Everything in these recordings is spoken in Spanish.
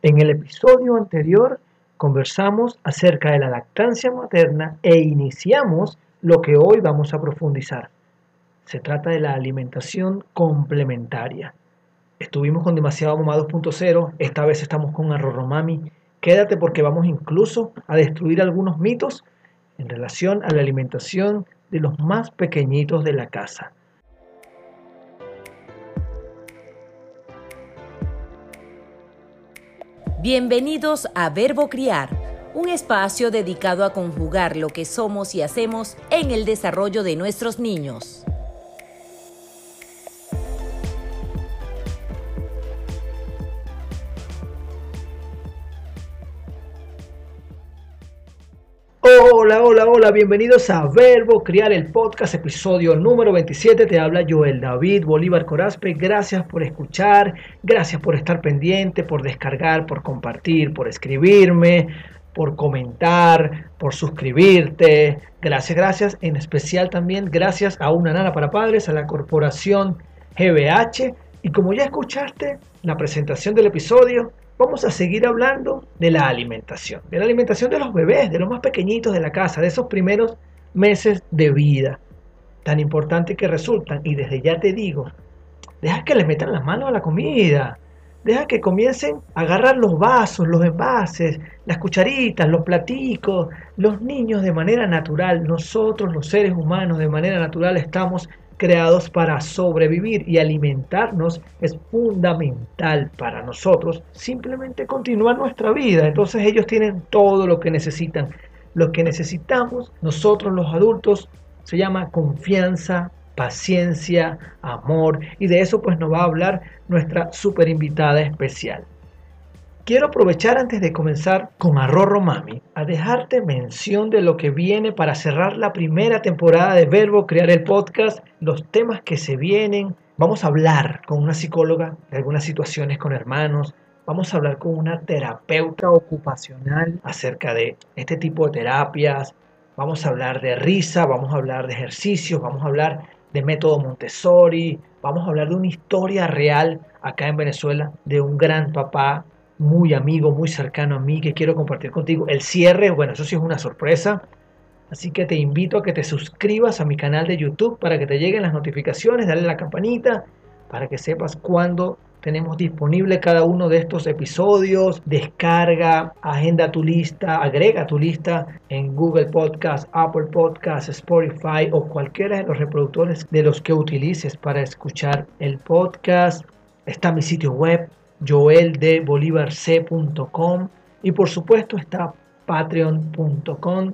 En el episodio anterior conversamos acerca de la lactancia materna e iniciamos lo que hoy vamos a profundizar. Se trata de la alimentación complementaria. Estuvimos con demasiado mamá 2.0, esta vez estamos con Arroromami. Quédate porque vamos incluso a destruir algunos mitos en relación a la alimentación de los más pequeñitos de la casa. Bienvenidos a Verbo Criar, un espacio dedicado a conjugar lo que somos y hacemos en el desarrollo de nuestros niños. Hola, hola, hola, bienvenidos a Verbo Criar el Podcast, episodio número 27. Te habla Joel David Bolívar Corazpe. Gracias por escuchar, gracias por estar pendiente, por descargar, por compartir, por escribirme, por comentar, por suscribirte. Gracias, gracias. En especial también gracias a Una Nana para Padres, a la corporación GBH. Y como ya escuchaste la presentación del episodio, vamos a seguir hablando de la alimentación, de la alimentación de los bebés, de los más pequeñitos de la casa, de esos primeros meses de vida, tan importantes que resultan. Y desde ya te digo, deja que les metan las manos a la comida, deja que comiencen a agarrar los vasos, los envases, las cucharitas, los platicos. Los niños de manera natural, nosotros los seres humanos de manera natural estamos creados para sobrevivir y alimentarnos es fundamental para nosotros simplemente continuar nuestra vida. Entonces ellos tienen todo lo que necesitan. Lo que necesitamos nosotros los adultos se llama confianza, paciencia, amor y de eso pues nos va a hablar nuestra super invitada especial. Quiero aprovechar antes de comenzar con Arrorro Mami a dejarte mención de lo que viene para cerrar la primera temporada de Verbo Crear el Podcast, los temas que se vienen. Vamos a hablar con una psicóloga de algunas situaciones con hermanos. Vamos a hablar con una terapeuta ocupacional acerca de este tipo de terapias. Vamos a hablar de risa, vamos a hablar de ejercicios, vamos a hablar de método Montessori, vamos a hablar de una historia real acá en Venezuela de un gran papá muy amigo, muy cercano a mí que quiero compartir contigo. El cierre, bueno, eso sí es una sorpresa. Así que te invito a que te suscribas a mi canal de YouTube para que te lleguen las notificaciones, dale la campanita para que sepas cuándo tenemos disponible cada uno de estos episodios. Descarga, agenda tu lista, agrega tu lista en Google Podcast, Apple Podcast, Spotify o cualquiera de los reproductores de los que utilices para escuchar el podcast. Está mi sitio web joeldebolivarc.com y por supuesto está patreon.com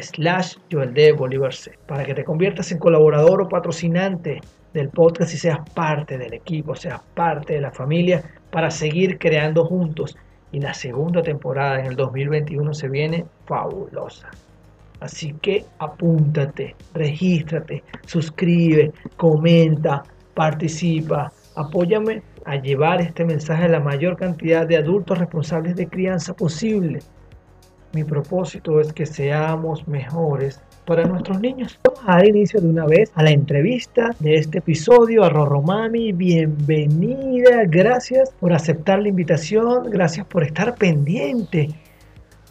slash joeldebolivarc para que te conviertas en colaborador o patrocinante del podcast y seas parte del equipo, seas parte de la familia para seguir creando juntos. Y la segunda temporada en el 2021 se viene fabulosa. Así que apúntate, regístrate, suscribe, comenta, participa, apóyame a llevar este mensaje a la mayor cantidad de adultos responsables de crianza posible. Mi propósito es que seamos mejores para nuestros niños. Vamos a dar inicio de una vez a la entrevista de este episodio a Roromami. Bienvenida, gracias por aceptar la invitación, gracias por estar pendiente.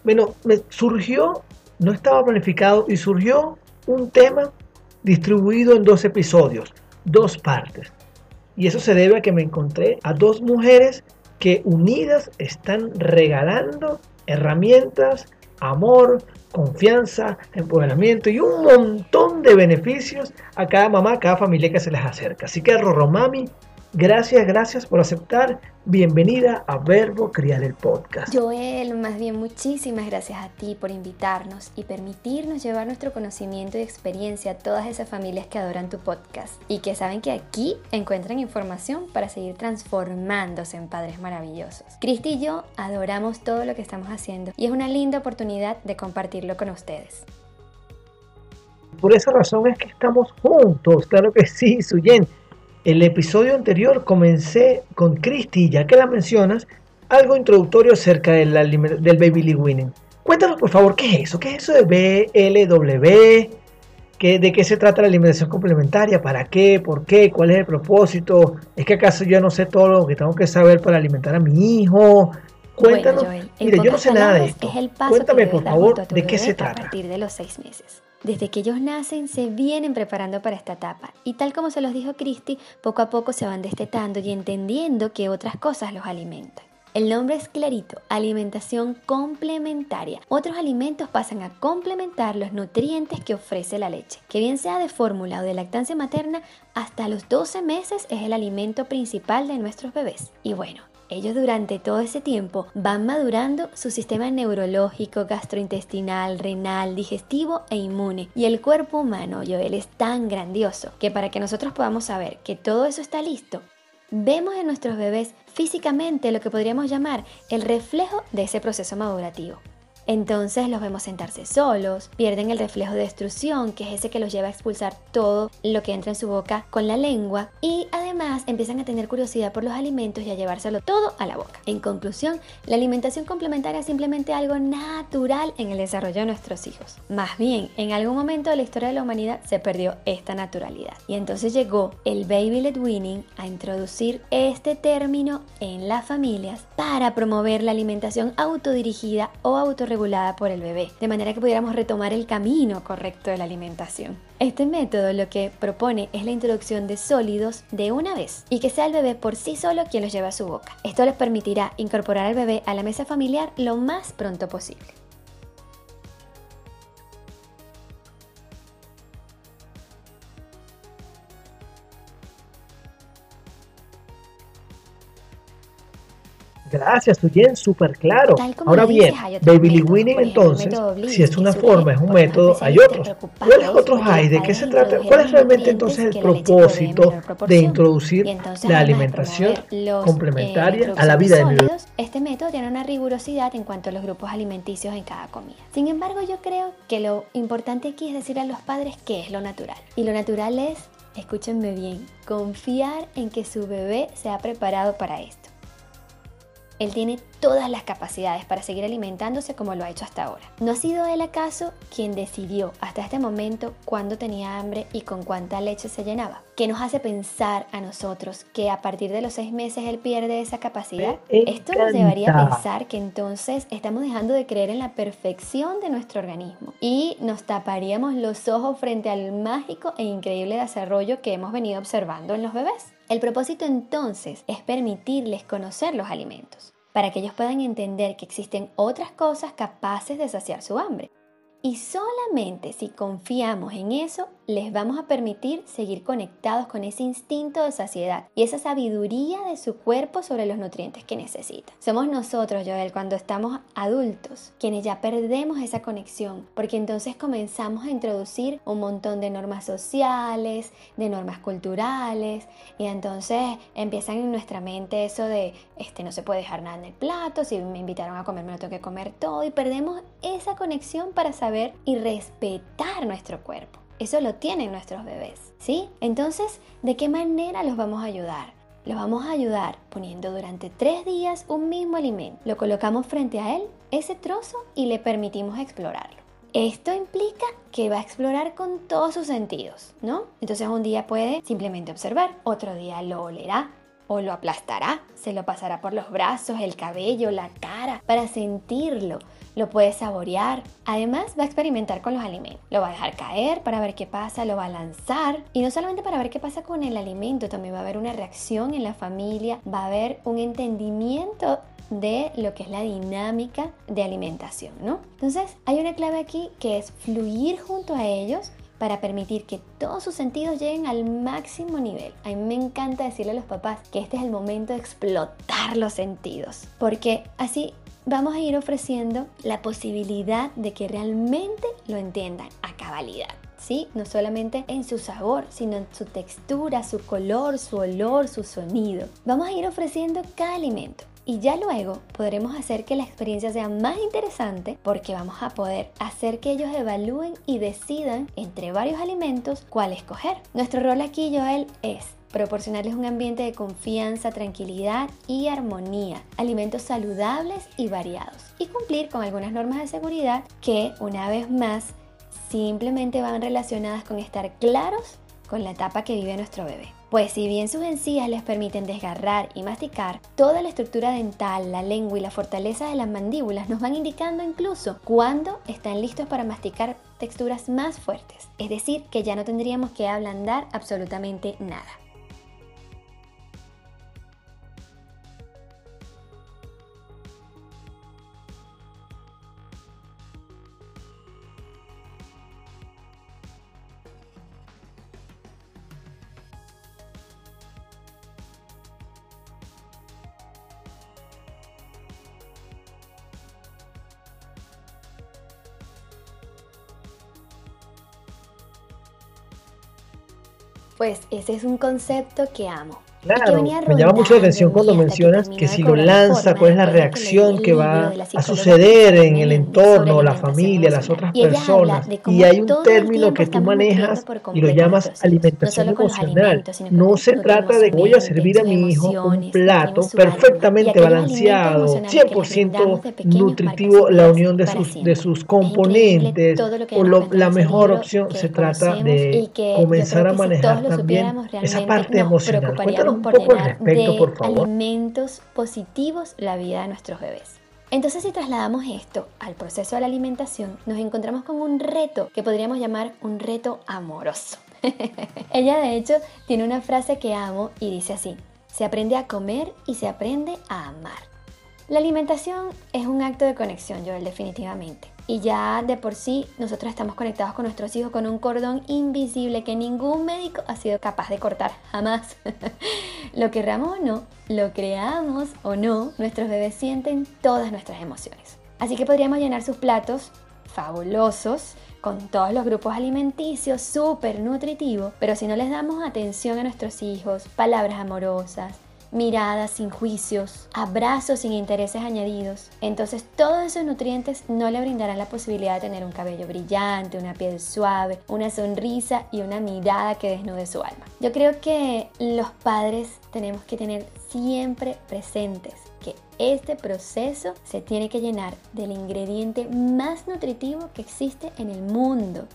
Bueno, me surgió, no estaba planificado y surgió un tema distribuido en dos episodios, dos partes. Y eso se debe a que me encontré a dos mujeres que unidas están regalando herramientas, amor, confianza, empoderamiento y un montón de beneficios a cada mamá, a cada familia que se les acerca. Así que Roromami Gracias, gracias por aceptar. Bienvenida a Verbo Criar el Podcast. Joel, más bien muchísimas gracias a ti por invitarnos y permitirnos llevar nuestro conocimiento y experiencia a todas esas familias que adoran tu podcast y que saben que aquí encuentran información para seguir transformándose en padres maravillosos. Cristi y yo adoramos todo lo que estamos haciendo y es una linda oportunidad de compartirlo con ustedes. Por esa razón es que estamos juntos, claro que sí, Suyen el episodio anterior comencé con Christy, ya que la mencionas, algo introductorio acerca del, del Baby League Winning. Cuéntanos por favor, ¿qué es eso? ¿Qué es eso de BLW? ¿Qué, ¿De qué se trata la alimentación complementaria? ¿Para qué? ¿Por qué? ¿Cuál es el propósito? ¿Es que acaso yo no sé todo lo que tengo que saber para alimentar a mi hijo? Cuéntanos, bueno, mire, yo no sé nada de esto. Cuéntame, por favor, de qué se trata. A partir de los seis meses. Desde que ellos nacen se vienen preparando para esta etapa y tal como se los dijo Cristi, poco a poco se van destetando y entendiendo que otras cosas los alimentan. El nombre es clarito, alimentación complementaria. Otros alimentos pasan a complementar los nutrientes que ofrece la leche, que bien sea de fórmula o de lactancia materna, hasta los 12 meses es el alimento principal de nuestros bebés. Y bueno, ellos durante todo ese tiempo van madurando su sistema neurológico, gastrointestinal, renal, digestivo e inmune. Y el cuerpo humano, Joel, es tan grandioso que para que nosotros podamos saber que todo eso está listo, vemos en nuestros bebés físicamente lo que podríamos llamar el reflejo de ese proceso madurativo. Entonces los vemos sentarse solos, pierden el reflejo de destrucción, que es ese que los lleva a expulsar todo lo que entra en su boca con la lengua, y además empiezan a tener curiosidad por los alimentos y a llevárselo todo a la boca. En conclusión, la alimentación complementaria es simplemente algo natural en el desarrollo de nuestros hijos. Más bien, en algún momento de la historia de la humanidad se perdió esta naturalidad. Y entonces llegó el baby led weaning a introducir este término en las familias para promover la alimentación autodirigida o autorregulada regulada por el bebé, de manera que pudiéramos retomar el camino correcto de la alimentación. Este método lo que propone es la introducción de sólidos de una vez y que sea el bebé por sí solo quien los lleve a su boca. Esto les permitirá incorporar al bebé a la mesa familiar lo más pronto posible. Gracias, bien, súper claro. Ahora bien, Baby Winning entonces, si es una forma, es un método, hay otros. ¿Cuáles otros hay? ¿De qué se trata? ¿Cuál es realmente entonces el propósito de introducir la alimentación complementaria a la vida de mi bebé? Este método tiene una rigurosidad en cuanto a los grupos alimenticios en cada comida. Sin embargo, yo creo que lo importante aquí es decir a los padres qué es lo natural. Y lo natural es, escúchenme bien, confiar en que su bebé se ha preparado para esto. Él tiene todas las capacidades para seguir alimentándose como lo ha hecho hasta ahora. No ha sido él acaso quien decidió hasta este momento cuándo tenía hambre y con cuánta leche se llenaba. ¿Qué nos hace pensar a nosotros que a partir de los seis meses él pierde esa capacidad? Esto nos llevaría a pensar que entonces estamos dejando de creer en la perfección de nuestro organismo y nos taparíamos los ojos frente al mágico e increíble desarrollo que hemos venido observando en los bebés. El propósito entonces es permitirles conocer los alimentos, para que ellos puedan entender que existen otras cosas capaces de saciar su hambre. Y solamente si confiamos en eso, les vamos a permitir seguir conectados con ese instinto de saciedad y esa sabiduría de su cuerpo sobre los nutrientes que necesita. Somos nosotros, Joel, cuando estamos adultos, quienes ya perdemos esa conexión, porque entonces comenzamos a introducir un montón de normas sociales, de normas culturales, y entonces empiezan en nuestra mente eso de, este, no se puede dejar nada en el plato, si me invitaron a comer me lo tengo que comer todo, y perdemos esa conexión para saber y respetar nuestro cuerpo. Eso lo tienen nuestros bebés, ¿sí? Entonces, ¿de qué manera los vamos a ayudar? Los vamos a ayudar poniendo durante tres días un mismo alimento. Lo colocamos frente a él, ese trozo, y le permitimos explorarlo. Esto implica que va a explorar con todos sus sentidos, ¿no? Entonces un día puede simplemente observar, otro día lo olerá, o lo aplastará, se lo pasará por los brazos, el cabello, la cara, para sentirlo, lo puede saborear. Además, va a experimentar con los alimentos. Lo va a dejar caer para ver qué pasa, lo va a lanzar. Y no solamente para ver qué pasa con el alimento, también va a haber una reacción en la familia, va a haber un entendimiento de lo que es la dinámica de alimentación, ¿no? Entonces, hay una clave aquí que es fluir junto a ellos para permitir que todos sus sentidos lleguen al máximo nivel. A mí me encanta decirle a los papás que este es el momento de explotar los sentidos, porque así vamos a ir ofreciendo la posibilidad de que realmente lo entiendan a cabalidad. ¿Sí? No solamente en su sabor, sino en su textura, su color, su olor, su sonido. Vamos a ir ofreciendo cada alimento y ya luego podremos hacer que la experiencia sea más interesante porque vamos a poder hacer que ellos evalúen y decidan entre varios alimentos cuál escoger. Nuestro rol aquí, Joel, es proporcionarles un ambiente de confianza, tranquilidad y armonía, alimentos saludables y variados, y cumplir con algunas normas de seguridad que, una vez más, simplemente van relacionadas con estar claros con la etapa que vive nuestro bebé. Pues si bien sus encías les permiten desgarrar y masticar, toda la estructura dental, la lengua y la fortaleza de las mandíbulas nos van indicando incluso cuándo están listos para masticar texturas más fuertes. Es decir, que ya no tendríamos que ablandar absolutamente nada. Pues ese es un concepto que amo. Claro, me llama mucho la atención cuando mencionas que si lo lanza, cuál es la reacción que va a suceder en el entorno, la familia, las otras personas. Y hay un término que tú manejas y lo llamas alimentación emocional. No se trata de que voy a servir a mi hijo un plato perfectamente balanceado, 100% nutritivo, la unión de sus, de sus componentes, o la mejor opción. Se trata de comenzar a manejar también esa parte emocional. Cuéntanos por llenar de alimentos positivos la vida de nuestros bebés. Entonces si trasladamos esto al proceso de la alimentación, nos encontramos con un reto que podríamos llamar un reto amoroso. Ella de hecho tiene una frase que amo y dice así, se aprende a comer y se aprende a amar. La alimentación es un acto de conexión, Joel, definitivamente y ya de por sí nosotros estamos conectados con nuestros hijos con un cordón invisible que ningún médico ha sido capaz de cortar, jamás. lo querramos o no, lo creamos o no, nuestros bebés sienten todas nuestras emociones. Así que podríamos llenar sus platos fabulosos con todos los grupos alimenticios, súper nutritivos, pero si no les damos atención a nuestros hijos, palabras amorosas, miradas sin juicios, abrazos sin intereses añadidos. Entonces todos esos nutrientes no le brindarán la posibilidad de tener un cabello brillante, una piel suave, una sonrisa y una mirada que desnude su alma. Yo creo que los padres tenemos que tener siempre presentes que este proceso se tiene que llenar del ingrediente más nutritivo que existe en el mundo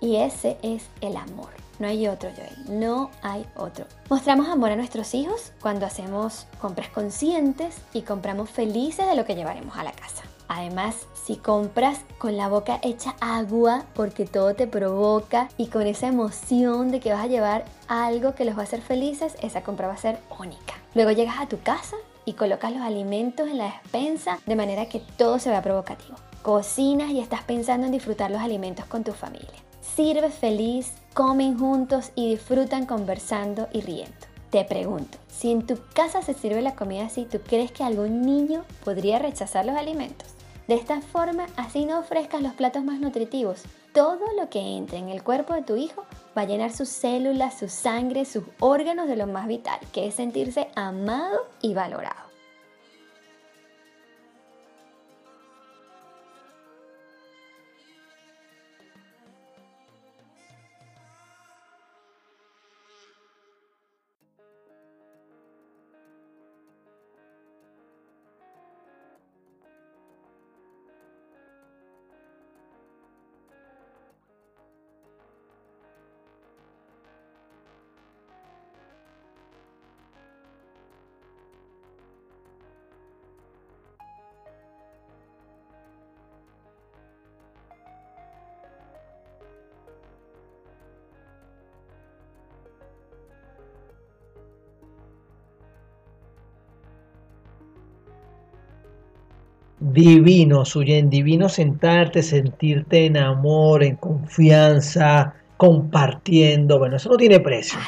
y ese es el amor. No hay otro, Joel. No hay otro. Mostramos amor a nuestros hijos cuando hacemos compras conscientes y compramos felices de lo que llevaremos a la casa. Además, si compras con la boca hecha agua porque todo te provoca y con esa emoción de que vas a llevar algo que los va a hacer felices, esa compra va a ser única. Luego llegas a tu casa y colocas los alimentos en la despensa de manera que todo se vea provocativo. Cocinas y estás pensando en disfrutar los alimentos con tu familia. Sirves feliz comen juntos y disfrutan conversando y riendo. Te pregunto, si en tu casa se sirve la comida así, ¿tú crees que algún niño podría rechazar los alimentos? De esta forma, así no ofrezcas los platos más nutritivos. Todo lo que entre en el cuerpo de tu hijo va a llenar sus células, su sangre, sus órganos de lo más vital, que es sentirse amado y valorado. Divino, Suyen, divino sentarte, sentirte en amor, en confianza, compartiendo. Bueno, eso no tiene precio.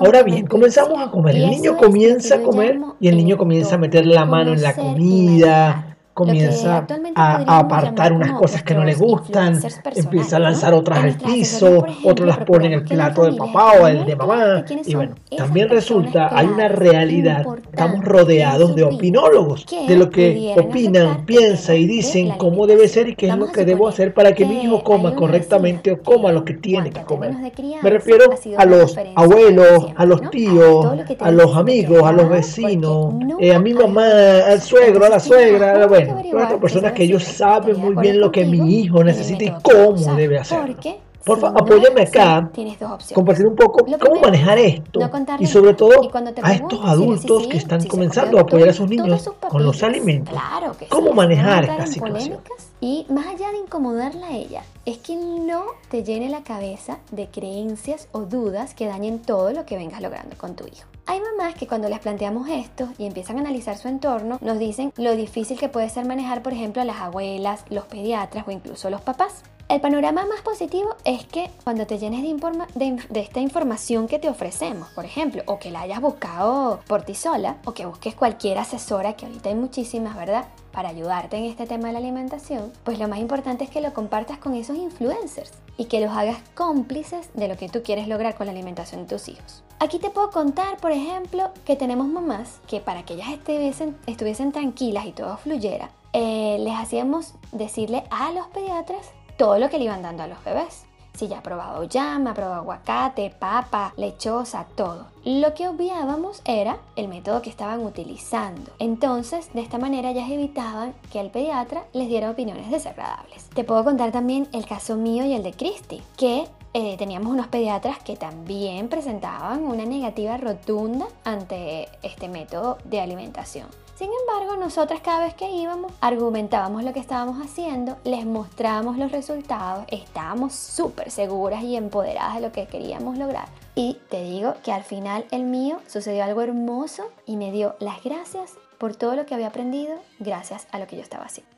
Ahora bien, comenzamos a comer. El niño comienza a comer y el niño comienza a meter la mano en la comida, comienza a, apartar unas cosas que no le gustan, empieza a lanzar otras al piso, otros las pone en el plato de papá o el de mamá. Y bueno, también resulta, hay una realidad, estamos rodeados de opinólogos, de lo que opinan, piensan y dicen cómo debe ser y qué es lo que debo hacer para que mi hijo coma correctamente o coma lo que tiene que comer. Me refiero a los abuelos, a los tíos, a los amigos, a los vecinos, eh, a mi mamá, al suegro, a la suegra, bueno, personas que ellos saben muy bien lo que mi hijo necesita y cómo debe hacerlo. Por favor, apóyame acá. Tienes dos opciones. Compartir un poco cómo manejar esto. y sobre todo a estos adultos que están comenzando a apoyar a sus niños con los alimentos. Claro que ¿Cómo manejar esta situación? Y más allá de incomodarla a ella, es que no te llene la cabeza de creencias o dudas que dañen todo lo que vengas logrando con tu hijo. Hay mamás que cuando les planteamos esto y empiezan a analizar su entorno, nos dicen lo difícil que puede ser manejar, por ejemplo, a las abuelas, los pediatras o incluso los papás. El panorama más positivo es que cuando te llenes de, esta información que te ofrecemos, por ejemplo, o que la hayas buscado por ti sola, o que busques cualquier asesora, que ahorita hay muchísimas, ¿verdad? Para ayudarte en este tema de la alimentación, pues lo más importante es que lo compartas con esos influencers y que los hagas cómplices de lo que tú quieres lograr con la alimentación de tus hijos. Aquí te puedo contar, por ejemplo, que tenemos mamás que para que ellas estuviesen, estuviesen tranquilas y todo fluyera, eh, les hacíamos decirle a los pediatras todo lo que le iban dando a los bebés. Si ya ha probado llama, ha probado aguacate, papa, lechosa, todo. Lo que obviábamos era el método que estaban utilizando. Entonces, de esta manera ellas evitaban que el pediatra les diera opiniones desagradables. Te puedo contar también el caso mío y el de Christy, que eh, teníamos unos pediatras que también presentaban una negativa rotunda ante este método de alimentación. Sin embargo, nosotras cada vez que íbamos, argumentábamos lo que estábamos haciendo, les mostrábamos los resultados, estábamos súper seguras y empoderadas de lo que queríamos lograr. Y te digo que al final el mío sucedió algo hermoso y me dio las gracias por todo lo que había aprendido gracias a lo que yo estaba haciendo.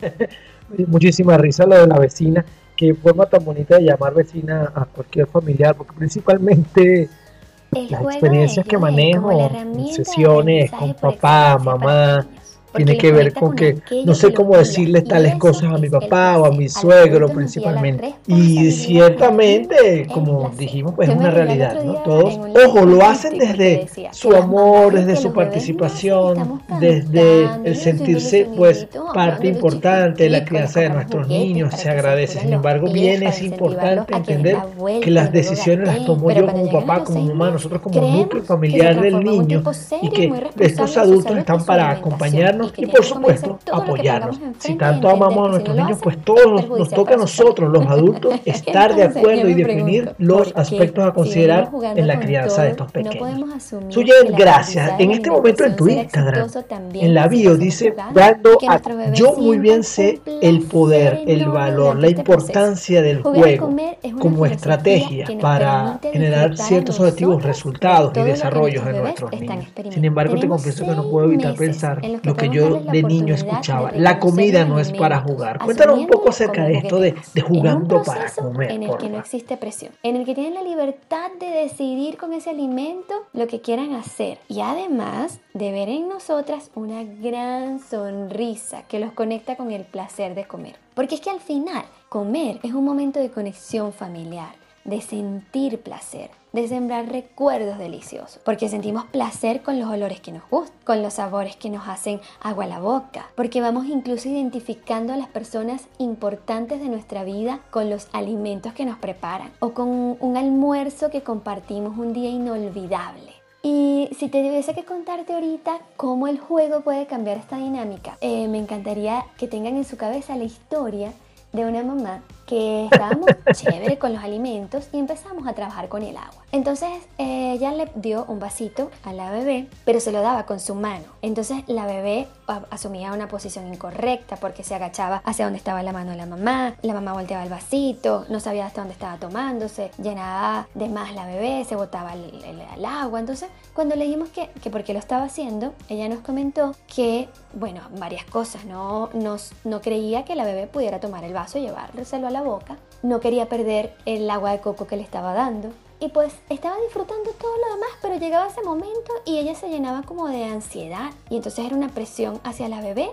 Muchísima risa lo de la vecina, que forma tan bonita de llamar vecina a cualquier familiar, porque principalmente las experiencias que manejo, sesiones con papá, mamá, tiene que ver con que no sé cómo decirles tales cosas a mi papá o a mi suegro principalmente. Y ciertamente, como dijimos, pues es una realidad, ¿no? Todos, ojo, lo hacen desde su amor, desde su participación, desde el sentirse pues parte importante de la crianza de nuestros niños, se agradece. Sin embargo, bien es importante entender que las decisiones las tomo yo como papá, como mamá, nosotros como núcleo familiar del niño y que estos adultos están para acompañarnos y por supuesto apoyarnos. Si tanto amamos a nuestros niños, pues todos nos, toca a nosotros, los adultos, estar de acuerdo y definir los aspectos a considerar en la crianza de estos pequeños. Suye, gracias. En este momento en tu Instagram, en la bio dice, dando yo muy bien sé el poder, el valor, la importancia del juego como estrategia para generar ciertos objetivos, resultados y desarrollos en nuestros niños. Sin embargo, te confieso que no puedo evitar pensar lo que yo de niño escuchaba. La comida no es para jugar. Cuéntanos un poco acerca de esto de, jugando para comer. En el que no existe presión, en el que tienen la libertad de decidir con ese alimento lo que quieran hacer y además de ver en nosotras una gran sonrisa que los conecta con el placer de comer. Porque es que al final, comer es un momento de conexión familiar de sentir placer, de sembrar recuerdos deliciosos, porque sentimos placer con los olores que nos gustan, con los sabores que nos hacen agua a la boca, porque vamos incluso identificando a las personas importantes de nuestra vida con los alimentos que nos preparan o con un almuerzo que compartimos un día inolvidable. Y si te tuviese que contarte ahorita cómo el juego puede cambiar esta dinámica, eh, me encantaría que tengan en su cabeza la historia de una mamá que estábamos chévere con los alimentos y empezamos a trabajar con el agua. Entonces ella le dio un vasito a la bebé, pero se lo daba con su mano. Entonces la bebé asumía una posición incorrecta porque se agachaba hacia donde estaba la mano de la mamá, la mamá volteaba el vasito, no sabía hasta dónde estaba tomándose, llenaba de más la bebé, se botaba el, agua. Entonces cuando le dijimos que, que por qué lo estaba haciendo, ella nos comentó que, bueno, varias cosas, no, no creía que la bebé pudiera tomar el vaso y llevárselo a la boca, no quería perder el agua de coco que le estaba dando y pues estaba disfrutando todo lo demás, pero llegaba ese momento y ella se llenaba como de ansiedad y entonces era una presión hacia la bebé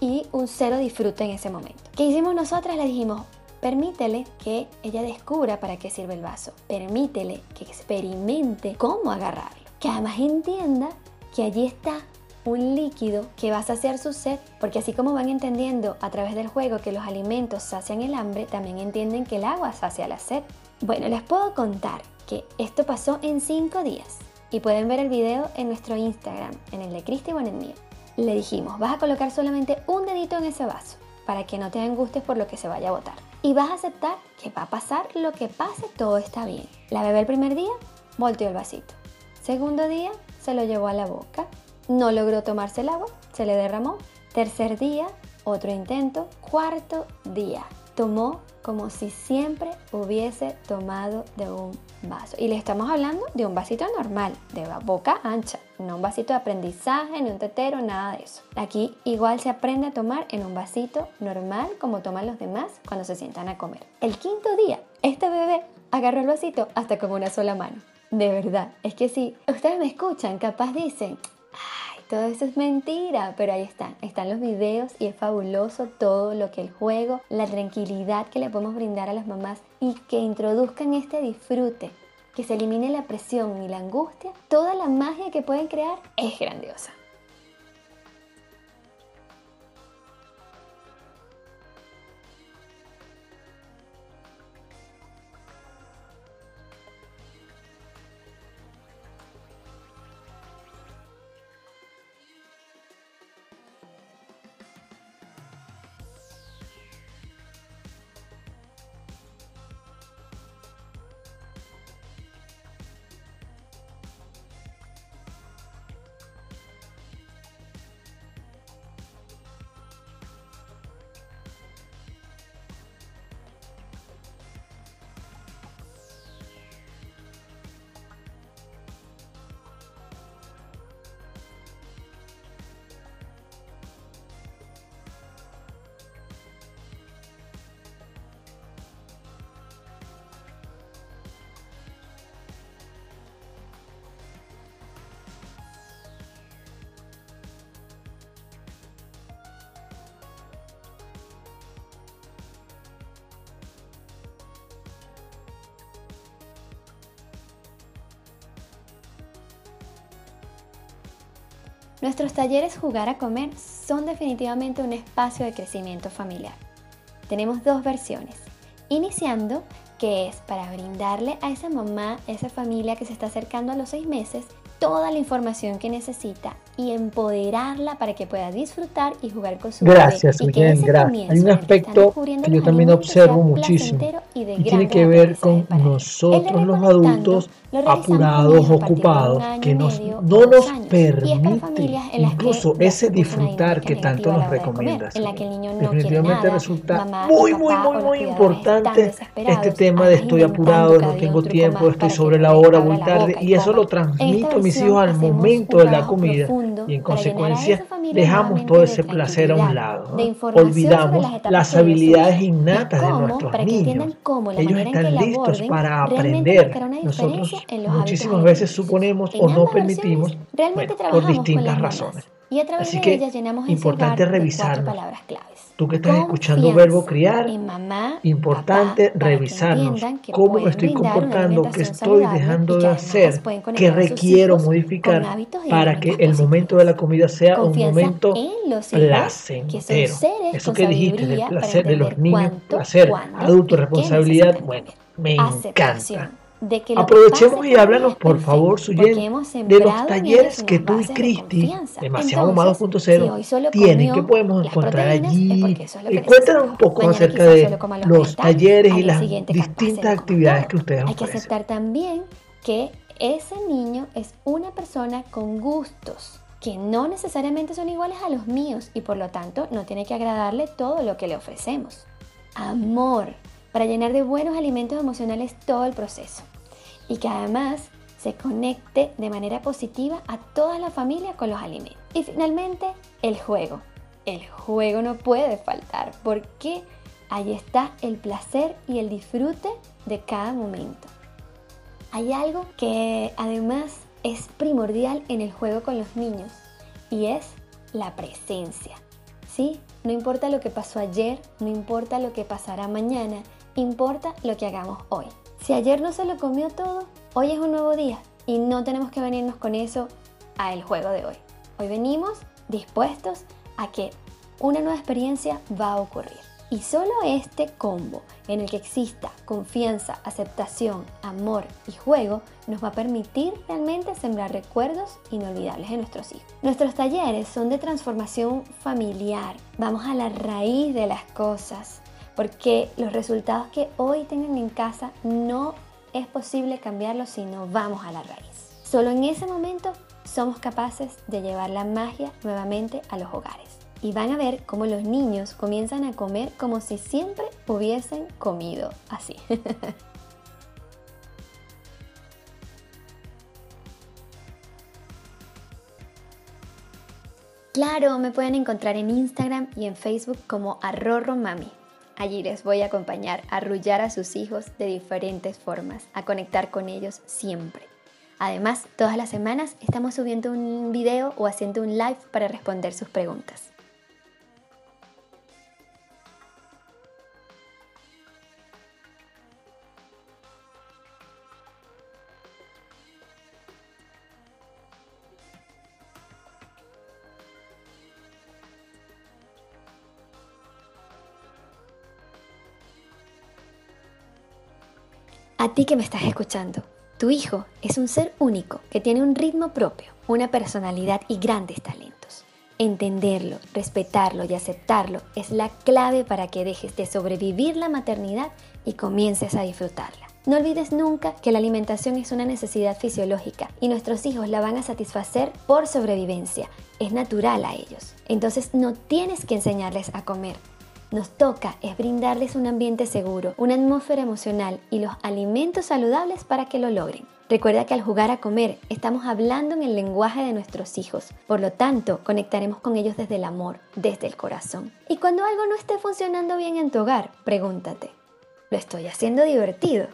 y un cero disfrute en ese momento. ¿Qué hicimos nosotras? Le dijimos, permítele que ella descubra para qué sirve el vaso, permítele que experimente cómo agarrarlo, que además entienda que allí está un líquido que va a saciar su sed, porque así como van entendiendo a través del juego que los alimentos sacian el hambre, también entienden que el agua sacia la sed. Bueno, les puedo contar que esto pasó en 5 días y pueden ver el video en nuestro Instagram, en el de Cristi o en el mío. Le dijimos, vas a colocar solamente un dedito en ese vaso para que no te angusties por lo que se vaya a botar. Y vas a aceptar que va a pasar lo que pase, todo está bien. La bebé el primer día, volteó el vasito. Segundo día, se lo llevó a la boca. No logró tomarse el agua, se le derramó. Tercer día, otro intento. Cuarto día, tomó como si siempre hubiese tomado de un vaso. Y le estamos hablando de un vasito normal, de boca ancha, no un vasito de aprendizaje, ni un tetero, nada de eso. Aquí igual se aprende a tomar en un vasito normal como toman los demás cuando se sientan a comer. El quinto día, este bebé agarró el vasito hasta con una sola mano. De verdad, es que si ustedes me escuchan, capaz dicen, todo eso es mentira, pero ahí están, están los videos y es fabuloso todo lo que el juego, la tranquilidad que le podemos brindar a las mamás y que introduzcan este disfrute, que se elimine la presión y la angustia, toda la magia que pueden crear es grandiosa. Nuestros talleres Jugar a Comer son definitivamente un espacio de crecimiento familiar. Tenemos dos versiones. Iniciando, que es para brindarle a esa mamá, esa familia que se está acercando a los seis meses, toda la información que necesita y empoderarla para que pueda disfrutar y jugar con su gracias, bebé. gracias. Hay un aspecto que yo también observo muchísimo y, tiene que ver con nosotros los adultos apurados, ocupados, que nos, no nos permite incluso ese disfrutar que tanto nos recomiendas. Definitivamente resulta muy, muy, muy, muy importante este tema de estoy apurado, no tengo tiempo, estoy sobre la hora, voy tarde, y eso lo transmito a mis hijos al momento de la comida y en consecuencia dejamos todo ese placer a un lado. Olvidamos las habilidades innatas de nuestros niños. Ellos están listos para aprender. Nosotros muchísimas veces suponemos o no permitimos por distintas razones. Y a través Así de ella llenamos importante palabras claves. Tú que estás escuchando Verbo Criar, importante revisarnos cómo me estoy comportando, qué estoy dejando de hacer, qué requiero modificar para que el momento de la comida sea un momento placentero. Eso que dijiste del placer de los niños, placer, adulto, responsabilidad, bueno, me encanta. Aprovechemos y háblanos, por favor, Suyen, de los talleres que tú y Cristi, demasiado humano.0, tienen, que podemos encontrar allí. Cuéntanos un poco acerca de los talleres y las distintas actividades que ustedes ofrecen. Hay que aceptar también que ese niño es una persona con gustos que no necesariamente son iguales a los míos y por lo tanto no tiene que agradarle todo lo que le ofrecemos. Amor, para llenar de buenos alimentos emocionales todo el proceso y que además se conecte de manera positiva a toda la familia con los alimentos. Y finalmente, el juego. El juego no puede faltar porque ahí está el placer y el disfrute de cada momento. Hay algo que además es primordial en el juego con los niños y es la presencia. ¿Sí? No importa lo que pasó ayer, no importa lo que pasará mañana, importa lo que hagamos hoy. Si ayer no se lo comió todo, hoy es un nuevo día y no tenemos que venirnos con eso a el juego de hoy. Hoy venimos dispuestos a que una nueva experiencia va a ocurrir. Y solo este combo en el que exista confianza, aceptación, amor y juego nos va a permitir realmente sembrar recuerdos inolvidables en nuestros hijos. Nuestros talleres son de transformación familiar. Vamos a la raíz de las cosas porque los resultados que hoy tengan en casa no es posible cambiarlos si no vamos a la raíz. Solo en ese momento somos capaces de llevar la magia nuevamente a los hogares y van a ver cómo los niños comienzan a comer como si siempre hubiesen comido así. Claro, me pueden encontrar en Instagram y en Facebook como Arrorro Mami. Allí les voy a acompañar a arrullar a sus hijos de diferentes formas, a conectar con ellos siempre. Además, todas las semanas estamos subiendo un video o haciendo un live para responder sus preguntas. A ti que me estás escuchando, tu hijo es un ser único que tiene un ritmo propio, una personalidad y grandes talentos. Entenderlo, respetarlo y aceptarlo es la clave para que dejes de sobrevivir la maternidad y comiences a disfrutarla. No olvides nunca que la alimentación es una necesidad fisiológica y nuestros hijos la van a satisfacer por sobrevivencia. Es natural a ellos. Entonces no tienes que enseñarles a comer, nos toca es brindarles un ambiente seguro, una atmósfera emocional y los alimentos saludables para que lo logren. Recuerda que al jugar a comer estamos hablando en el lenguaje de nuestros hijos, por lo tanto conectaremos con ellos desde el amor, desde el corazón. Y cuando algo no esté funcionando bien en tu hogar, pregúntate, ¿lo estoy haciendo divertido?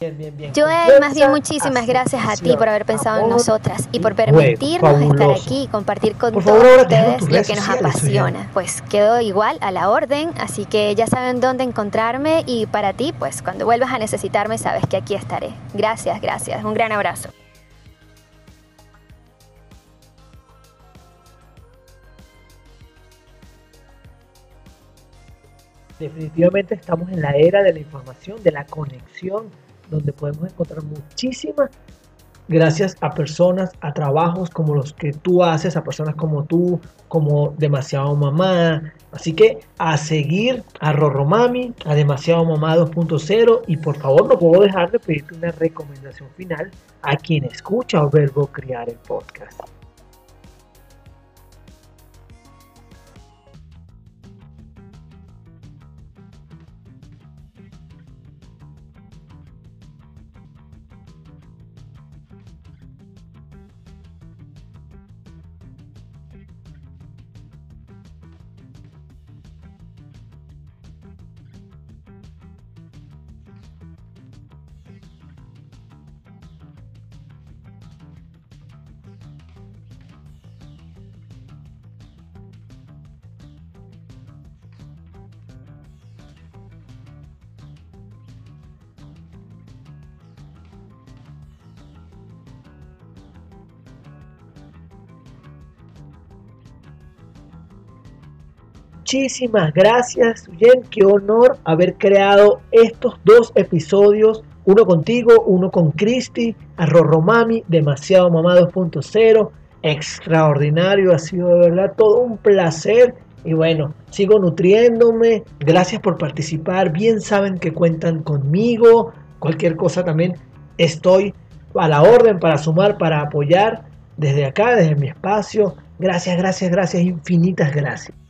Joel, más bien muchísimas gracias a ti por haber pensado en nosotras y por permitirnos estar aquí y compartir con todos ustedes lo que nos apasiona. Pues quedo igual a la orden, así que ya saben dónde encontrarme y para ti, pues cuando vuelvas a necesitarme sabes que aquí estaré. Gracias, gracias. Un gran abrazo. Definitivamente estamos en la era de la información, de la conexión donde podemos encontrar muchísimas gracias a personas, a trabajos como los que tú haces, a personas como tú, como Demasiado Mamá. Así que a seguir a Rorromami, a Demasiado Mamá 2.0 y por favor no puedo dejar de pedirte una recomendación final a quien escucha o verbo criar el podcast. Muchísimas gracias, Jen. Qué honor haber creado estos dos episodios, uno contigo, uno con Cristi, Arrorromami, Demasiado Mamá 2.0. Extraordinario, ha sido de verdad todo un placer. Y bueno, sigo nutriéndome. Gracias por participar. Bien saben que cuentan conmigo. Cualquier cosa también estoy a la orden para sumar, para apoyar desde acá, desde mi espacio. Gracias, gracias, gracias, infinitas gracias.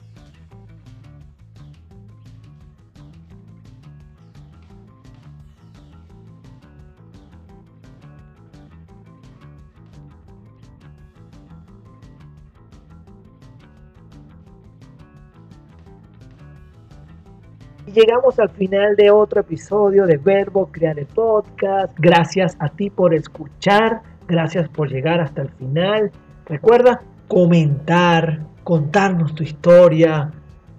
Llegamos al final de otro episodio de Verbo Crear el Podcast. Gracias a ti por escuchar, gracias por llegar hasta el final. Recuerda comentar, contarnos tu historia,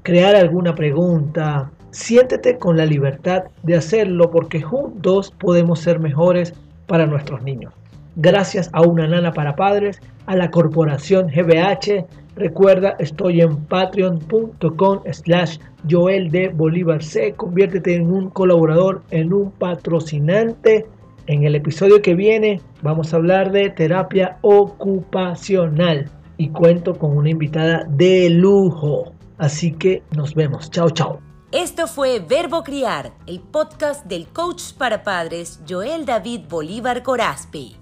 crear alguna pregunta. Siéntete con la libertad de hacerlo porque juntos podemos ser mejores para nuestros niños. Gracias a una nana para padres, a la corporación GBH, Recuerda, estoy en patreon.com slash Joel de Bolívar C. Conviértete en un colaborador, en un patrocinante. En el episodio que viene vamos a hablar de terapia ocupacional y cuento con una invitada de lujo. Así que nos vemos. Chao, chao. Esto fue Verbo Criar, el podcast del coach para padres Joel David Bolívar Corazpi.